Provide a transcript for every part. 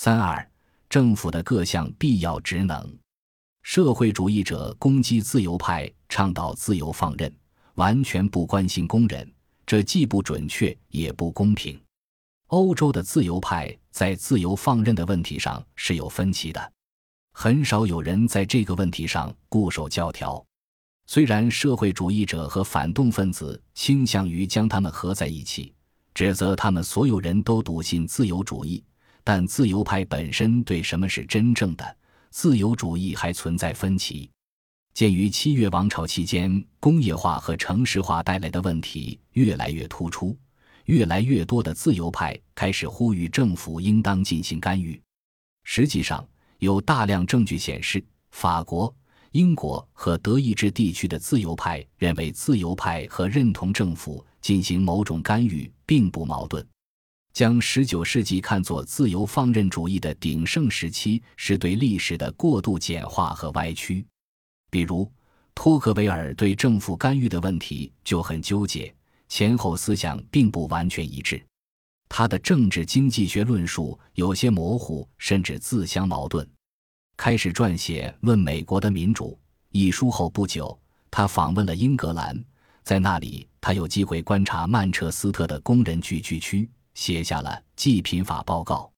三二，政府的各项必要职能。社会主义者攻击自由派，倡导自由放任，完全不关心工人，这既不准确也不公平。欧洲的自由派在自由放任的问题上是有分歧的，很少有人在这个问题上固守教条。虽然社会主义者和反动分子倾向于将他们合在一起，指责他们所有人都笃信自由主义，但自由派本身对什么是真正的。自由主义还存在分歧。鉴于七月王朝期间工业化和城市化带来的问题越来越突出，越来越多的自由派开始呼吁政府应当进行干预。实际上，有大量证据显示，法国、英国和德意志地区的自由派认为，自由派和认同政府进行某种干预并不矛盾。将十九世纪看作自由放任主义的鼎盛时期，是对历史的过度简化和歪曲。比如，托克维尔对政府干预的问题就很纠结，前后思想并不完全一致。他的政治经济学论述有些模糊，甚至自相矛盾。开始撰写《论美国的民主》一书后不久，他访问了英格兰，在那里他有机会观察曼彻斯特的工人聚居区。写下了《济贫法报告》。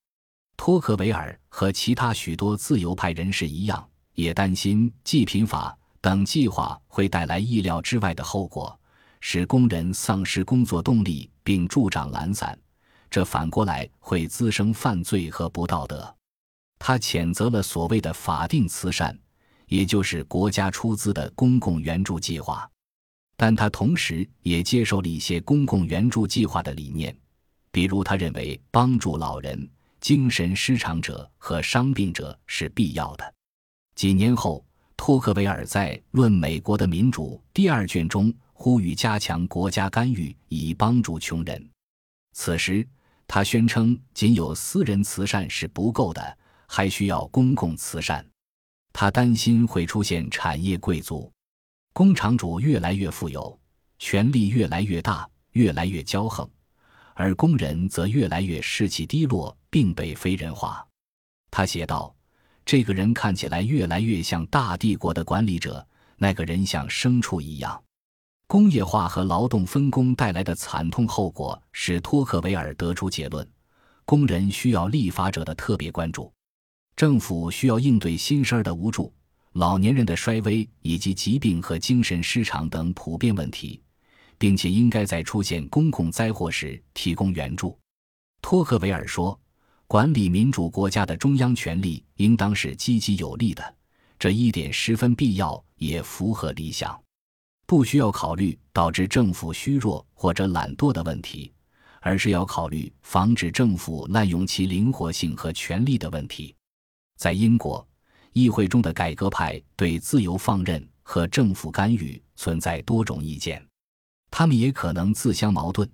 托克维尔和其他许多自由派人士一样，也担心济贫法等计划会带来意料之外的后果，使工人丧失工作动力并助长懒散，这反过来会滋生犯罪和不道德。他谴责了所谓的法定慈善，也就是国家出资的公共援助计划，但他同时也接受了一些公共援助计划的理念。比如，他认为帮助老人、精神失常者和伤病者是必要的。几年后，托克维尔在《论美国的民主》第二卷中呼吁加强国家干预以帮助穷人。此时，他宣称仅有私人慈善是不够的，还需要公共慈善。他担心会出现产业贵族，工厂主越来越富有，权力越来越大，越来越骄横。而工人则越来越士气低落，并被非人化。他写道：“这个人看起来越来越像大帝国的管理者，那个人像牲畜一样。”工业化和劳动分工带来的惨痛后果使托克维尔得出结论：工人需要立法者的特别关注，政府需要应对新生儿的无助、老年人的衰微以及疾病和精神失常等普遍问题。并且应该在出现公共灾祸时提供援助，托克维尔说：“管理民主国家的中央权力应当是积极有力的，这一点十分必要，也符合理想。不需要考虑导致政府虚弱或者懒惰的问题，而是要考虑防止政府滥用其灵活性和权力的问题。”在英国议会中的改革派对自由放任和政府干预存在多种意见。他们也可能自相矛盾。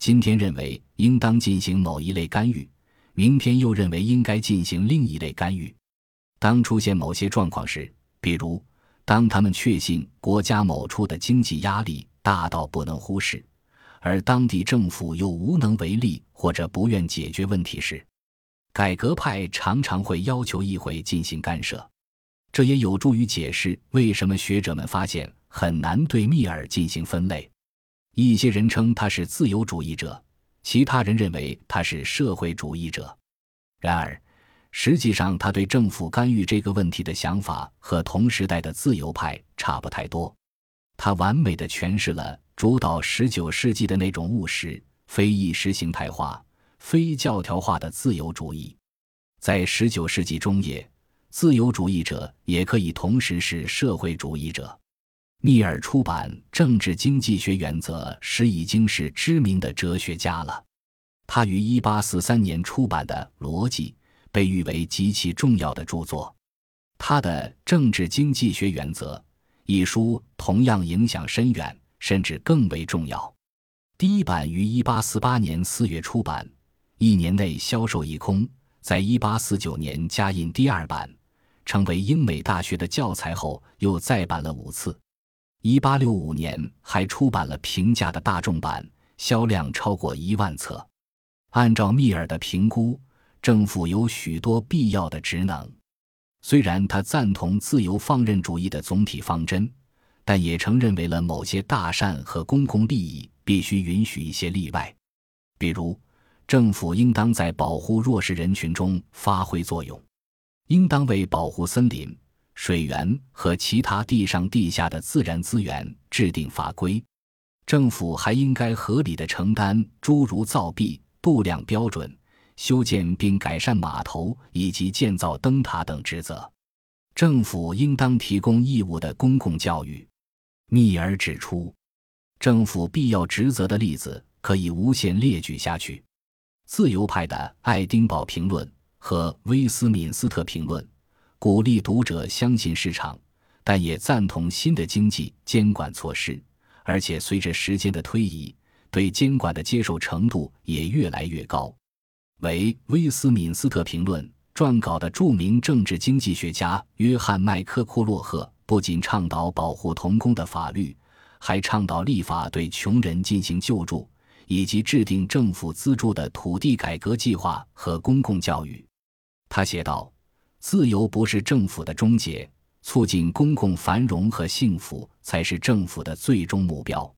今天认为应当进行某一类干预，明天又认为应该进行另一类干预。当出现某些状况时，比如当他们确信国家某处的经济压力大到不能忽视，而当地政府又无能为力或者不愿解决问题时，改革派常常会要求议会进行干涉。这也有助于解释为什么学者们发现很难对密尔进行分类。一些人称他是自由主义者，其他人认为他是社会主义者。然而，实际上他对政府干预这个问题的想法和同时代的自由派差不太多。他完美的诠释了主导十九世纪的那种务实、非意识形态化、非教条化的自由主义。在十九世纪中叶，自由主义者也可以同时是社会主义者。密尔出版《政治经济学原则》时已经是知名的哲学家了。他于1843年出版的《逻辑》被誉为极其重要的著作。他的《政治经济学原则》一书同样影响深远，甚至更为重要。第一版于1848年4月出版，一年内销售一空。在1849年加印第二版，成为英美大学的教材后，又再版了五次。一八六五年还出版了平价的大众版，销量超过一万册。按照密尔的评估，政府有许多必要的职能。虽然他赞同自由放任主义的总体方针，但也承认为了某些大善和公共利益，必须允许一些例外。比如，政府应当在保护弱势人群中发挥作用，应当为保护森林、水源和其他地上地下的自然资源制定法规。政府还应该合理的承担诸如造币、度量标准、修建并改善码头以及建造灯塔等职责。政府应当提供义务的公共教育。密尔指出，政府必要职责的例子可以无限列举下去。自由派的《爱丁堡评论》和《威斯敏斯特评论》鼓励读者相信市场，但也赞同新的经济监管措施。而且随着时间的推移，对监管的接受程度也越来越高。为《威斯敏斯特评论》撰稿的著名政治经济学家约翰·麦克库洛赫不仅倡导保护童工的法律，还倡导立法对穷人进行救助，以及制定政府资助的土地改革计划和公共教育。他写道：“自由不是政府的终结。”促进公共繁荣和幸福才是政府的最终目标。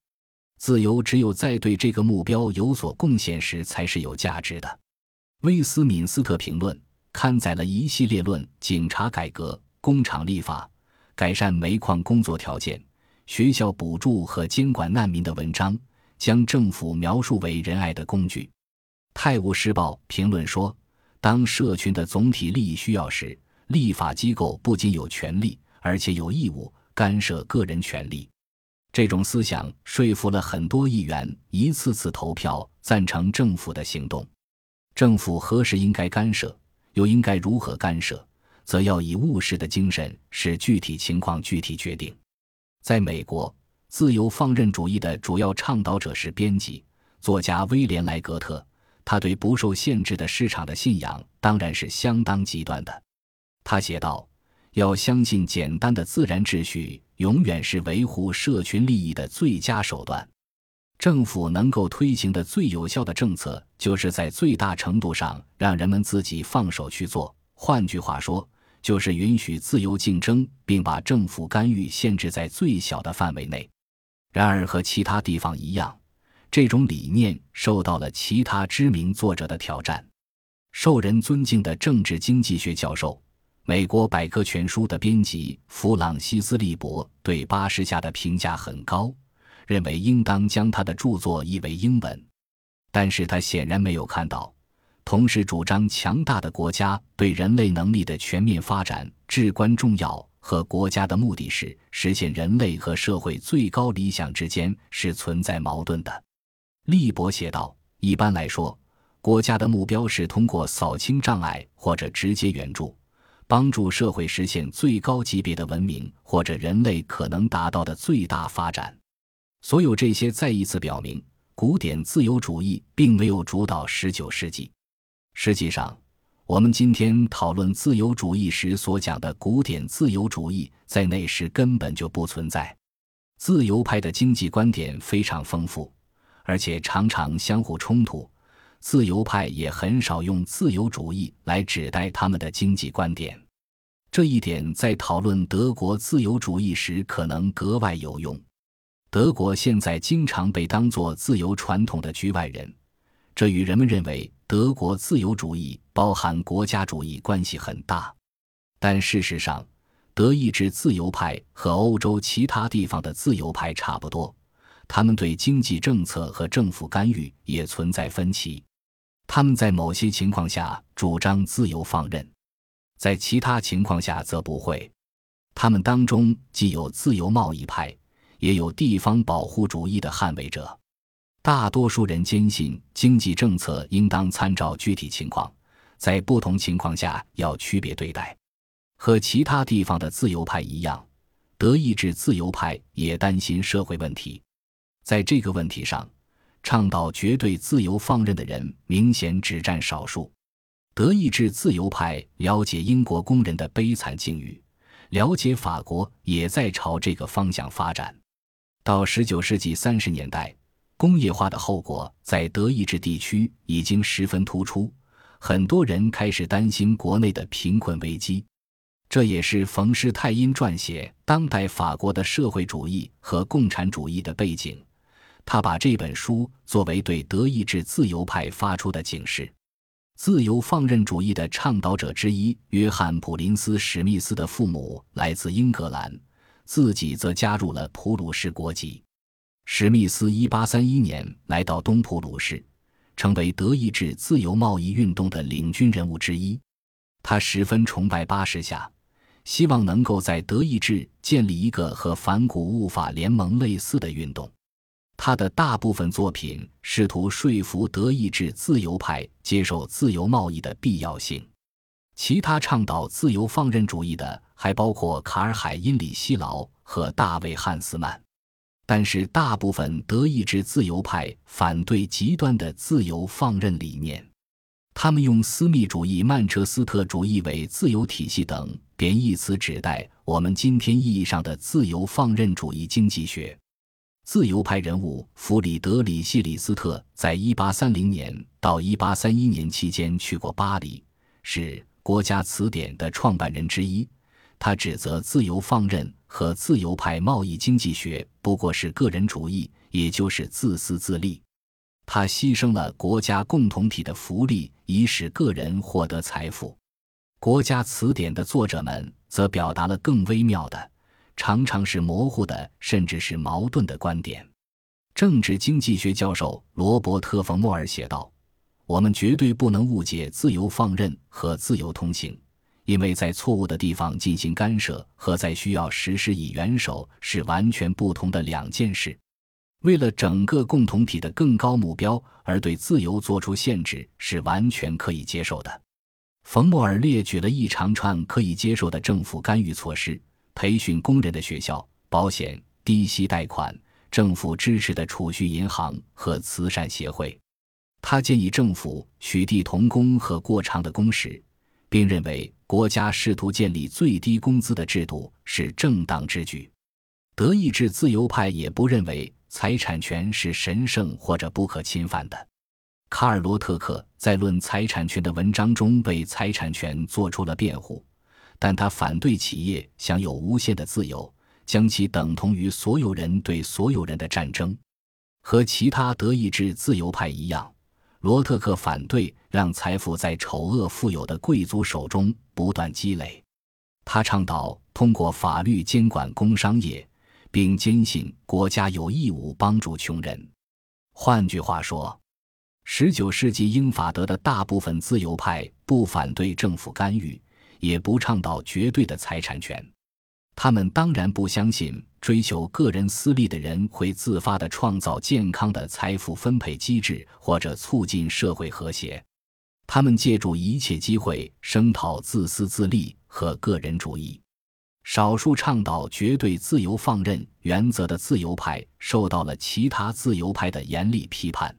自由只有在对这个目标有所贡献时才是有价值的。《威斯敏斯特评论》刊载了一系列论警察改革、工厂立法、改善煤矿工作条件、学校补助和监管难民的文章，将政府描述为仁爱的工具。《泰晤士报》评论说：“当社群的总体利益需要时。”立法机构不仅有权利，而且有义务干涉个人权利。这种思想说服了很多议员一次次投票赞成政府的行动。政府何时应该干涉，又应该如何干涉，则要以务实的精神，使具体情况具体决定。在美国，自由放任主义的主要倡导者是编辑作家威廉莱格特。他对不受限制的市场的信仰当然是相当极端的。他写道：“要相信简单的自然秩序永远是维护社群利益的最佳手段。政府能够推行的最有效的政策，就是在最大程度上让人们自己放手去做。换句话说，就是允许自由竞争，并把政府干预限制在最小的范围内。然而，和其他地方一样，这种理念受到了其他知名作者的挑战。受人尊敬的政治经济学教授。”美国百科全书的编辑弗朗西斯·利伯对巴士下的评价很高，认为应当将他的著作译为英文。但是他显然没有看到，同时主张强大的国家对人类能力的全面发展至关重要，和国家的目的是实现人类和社会最高理想之间是存在矛盾的。利伯写道：“一般来说，国家的目标是通过扫清障碍或者直接援助。”帮助社会实现最高级别的文明，或者人类可能达到的最大发展。所有这些再一次表明，古典自由主义并没有主导十九世纪。实际上，我们今天讨论自由主义时所讲的古典自由主义，在那时根本就不存在。自由派的经济观点非常丰富，而且常常相互冲突。自由派也很少用自由主义来指代他们的经济观点，这一点在讨论德国自由主义时可能格外有用。德国现在经常被当作自由传统的局外人，这与人们认为德国自由主义包含国家主义关系很大。但事实上，德意志自由派和欧洲其他地方的自由派差不多，他们对经济政策和政府干预也存在分歧。他们在某些情况下主张自由放任，在其他情况下则不会。他们当中既有自由贸易派，也有地方保护主义的捍卫者。大多数人坚信经济政策应当参照具体情况，在不同情况下要区别对待。和其他地方的自由派一样，德意志自由派也担心社会问题。在这个问题上。倡导绝对自由放任的人明显只占少数。德意志自由派了解英国工人的悲惨境遇，了解法国也在朝这个方向发展。到十九世纪三十年代，工业化的后果在德意志地区已经十分突出，很多人开始担心国内的贫困危机。这也是冯施泰因撰写当代法国的社会主义和共产主义的背景。他把这本书作为对德意志自由派发出的警示。自由放任主义的倡导者之一约翰·普林斯·史密斯的父母来自英格兰，自己则加入了普鲁士国籍。史密斯1831年来到东普鲁士，成为德意志自由贸易运动的领军人物之一。他十分崇拜巴士夏，希望能够在德意志建立一个和反古物法联盟类似的运动。他的大部分作品试图说服德意志自由派接受自由贸易的必要性。其他倡导自由放任主义的还包括卡尔海因里希劳和大卫汉斯曼，但是大部分德意志自由派反对极端的自由放任理念。他们用私密主义、曼彻斯特主义为自由体系等贬义词指代我们今天意义上的自由放任主义经济学。自由派人物弗里德里希·李斯特在1830年到1831年期间去过巴黎，是《国家词典》的创办人之一。他指责自由放任和自由派贸易经济学不过是个人主义，也就是自私自利。他牺牲了国家共同体的福利，以使个人获得财富。《国家词典》的作者们则表达了更微妙的。常常是模糊的，甚至是矛盾的观点。政治经济学教授罗伯特·冯莫尔写道：“我们绝对不能误解自由放任和自由通行，因为在错误的地方进行干涉和在需要实施以援手是完全不同的两件事。为了整个共同体的更高目标而对自由做出限制是完全可以接受的。”冯莫尔列举了一长串可以接受的政府干预措施。培训工人的学校、保险、低息贷款、政府支持的储蓄银行和慈善协会。他建议政府取缔童工和过长的工时，并认为国家试图建立最低工资的制度是正当之举。德意志自由派也不认为财产权是神圣或者不可侵犯的。卡尔罗特克在论财产权的文章中为财产权做出了辩护。但他反对企业享有无限的自由，将其等同于所有人对所有人的战争。和其他德意志自由派一样，罗特克反对让财富在丑恶富有的贵族手中不断积累。他倡导通过法律监管工商业，并坚信国家有义务帮助穷人。换句话说，19世纪英法德的大部分自由派不反对政府干预。也不倡导绝对的财产权，他们当然不相信追求个人私利的人会自发地创造健康的财富分配机制或者促进社会和谐。他们借助一切机会声讨自私自利和个人主义。少数倡导绝对自由放任原则的自由派受到了其他自由派的严厉批判。